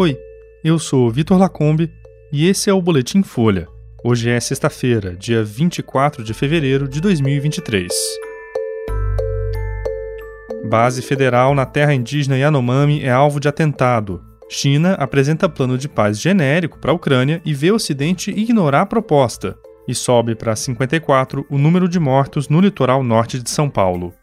Oi, eu sou Vitor Lacombe e esse é o Boletim Folha. Hoje é sexta-feira, dia 24 de fevereiro de 2023. Base federal na terra indígena Yanomami é alvo de atentado. China apresenta plano de paz genérico para a Ucrânia e vê o Ocidente ignorar a proposta. E sobe para 54 o número de mortos no litoral norte de São Paulo.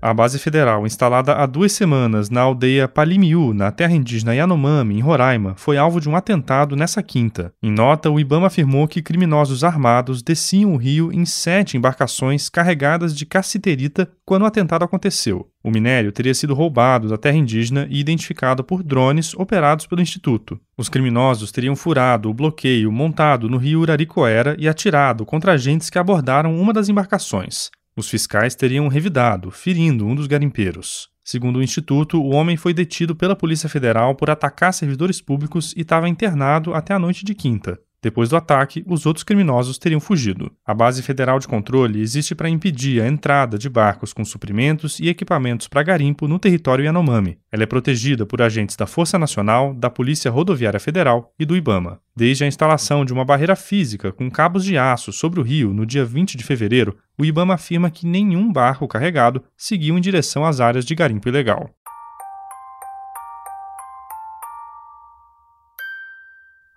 A base federal, instalada há duas semanas na aldeia Palimiu, na terra indígena Yanomami, em Roraima, foi alvo de um atentado nessa quinta. Em nota, o Ibama afirmou que criminosos armados desciam o rio em sete embarcações carregadas de cassiterita quando o atentado aconteceu. O minério teria sido roubado da terra indígena e identificado por drones operados pelo Instituto. Os criminosos teriam furado o bloqueio montado no rio Uraricoera e atirado contra agentes que abordaram uma das embarcações. Os fiscais teriam revidado, ferindo um dos garimpeiros. Segundo o Instituto, o homem foi detido pela Polícia Federal por atacar servidores públicos e estava internado até a noite de quinta. Depois do ataque, os outros criminosos teriam fugido. A Base Federal de Controle existe para impedir a entrada de barcos com suprimentos e equipamentos para garimpo no território Yanomami. Ela é protegida por agentes da Força Nacional, da Polícia Rodoviária Federal e do IBAMA. Desde a instalação de uma barreira física com cabos de aço sobre o rio no dia 20 de fevereiro, o IBAMA afirma que nenhum barco carregado seguiu em direção às áreas de garimpo ilegal.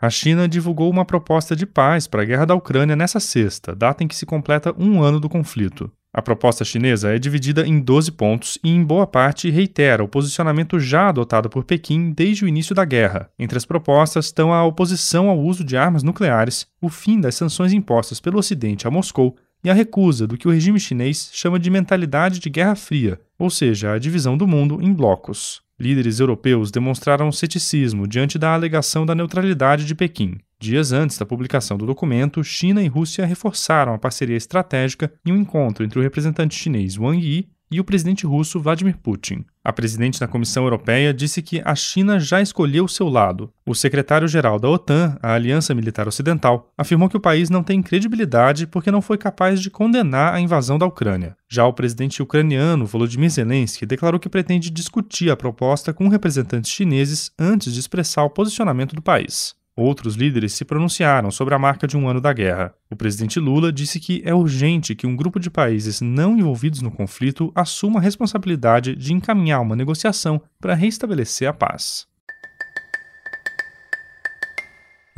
A China divulgou uma proposta de paz para a guerra da Ucrânia nessa sexta, data em que se completa um ano do conflito. A proposta chinesa é dividida em 12 pontos e, em boa parte, reitera o posicionamento já adotado por Pequim desde o início da guerra. Entre as propostas estão a oposição ao uso de armas nucleares, o fim das sanções impostas pelo Ocidente a Moscou e a recusa do que o regime chinês chama de mentalidade de Guerra Fria, ou seja, a divisão do mundo em blocos. Líderes europeus demonstraram ceticismo diante da alegação da neutralidade de Pequim. Dias antes da publicação do documento, China e Rússia reforçaram a parceria estratégica em um encontro entre o representante chinês Wang Yi e o presidente russo Vladimir Putin. A presidente da Comissão Europeia disse que a China já escolheu seu lado. O secretário-geral da OTAN, a Aliança Militar Ocidental, afirmou que o país não tem credibilidade porque não foi capaz de condenar a invasão da Ucrânia. Já o presidente ucraniano Volodymyr Zelensky declarou que pretende discutir a proposta com representantes chineses antes de expressar o posicionamento do país. Outros líderes se pronunciaram sobre a marca de um ano da guerra. O presidente Lula disse que é urgente que um grupo de países não envolvidos no conflito assuma a responsabilidade de encaminhar uma negociação para restabelecer a paz.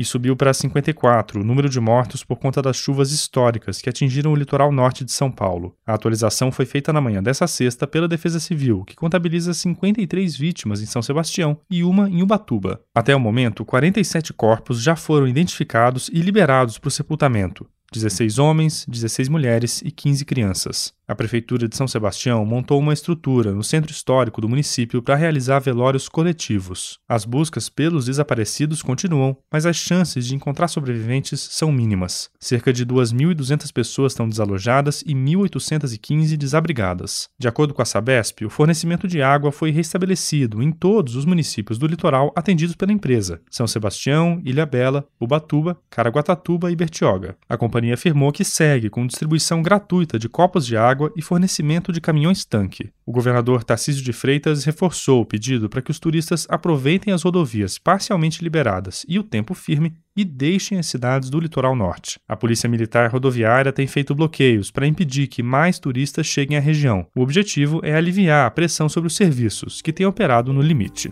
E subiu para 54 o número de mortos por conta das chuvas históricas que atingiram o litoral norte de São Paulo. A atualização foi feita na manhã dessa sexta pela Defesa Civil, que contabiliza 53 vítimas em São Sebastião e uma em Ubatuba. Até o momento, 47 corpos já foram identificados e liberados para o sepultamento. 16 homens, 16 mulheres e 15 crianças. A Prefeitura de São Sebastião montou uma estrutura no centro histórico do município para realizar velórios coletivos. As buscas pelos desaparecidos continuam, mas as chances de encontrar sobreviventes são mínimas. Cerca de 2.200 pessoas estão desalojadas e 1.815 desabrigadas. De acordo com a Sabesp, o fornecimento de água foi restabelecido em todos os municípios do litoral atendidos pela empresa: São Sebastião, Ilha Bela, Ubatuba, Caraguatatuba e Bertioga. A afirmou que segue com distribuição gratuita de copos de água água e fornecimento de caminhões-tanque. O governador Tarcísio de Freitas reforçou o pedido para que os turistas aproveitem as rodovias parcialmente liberadas e o tempo firme e deixem as cidades do litoral norte. A Polícia Militar Rodoviária tem feito bloqueios para impedir que mais turistas cheguem à região. O objetivo é aliviar a pressão sobre os serviços, que têm operado no limite.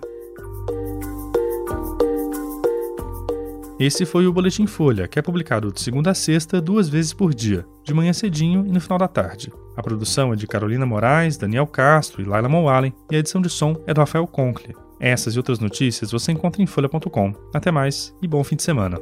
Esse foi o Boletim Folha, que é publicado de segunda a sexta, duas vezes por dia, de manhã cedinho e no final da tarde. A produção é de Carolina Moraes, Daniel Castro e Laila Moalen, e a edição de som é do Rafael Conkle. Essas e outras notícias você encontra em folha.com. Até mais e bom fim de semana.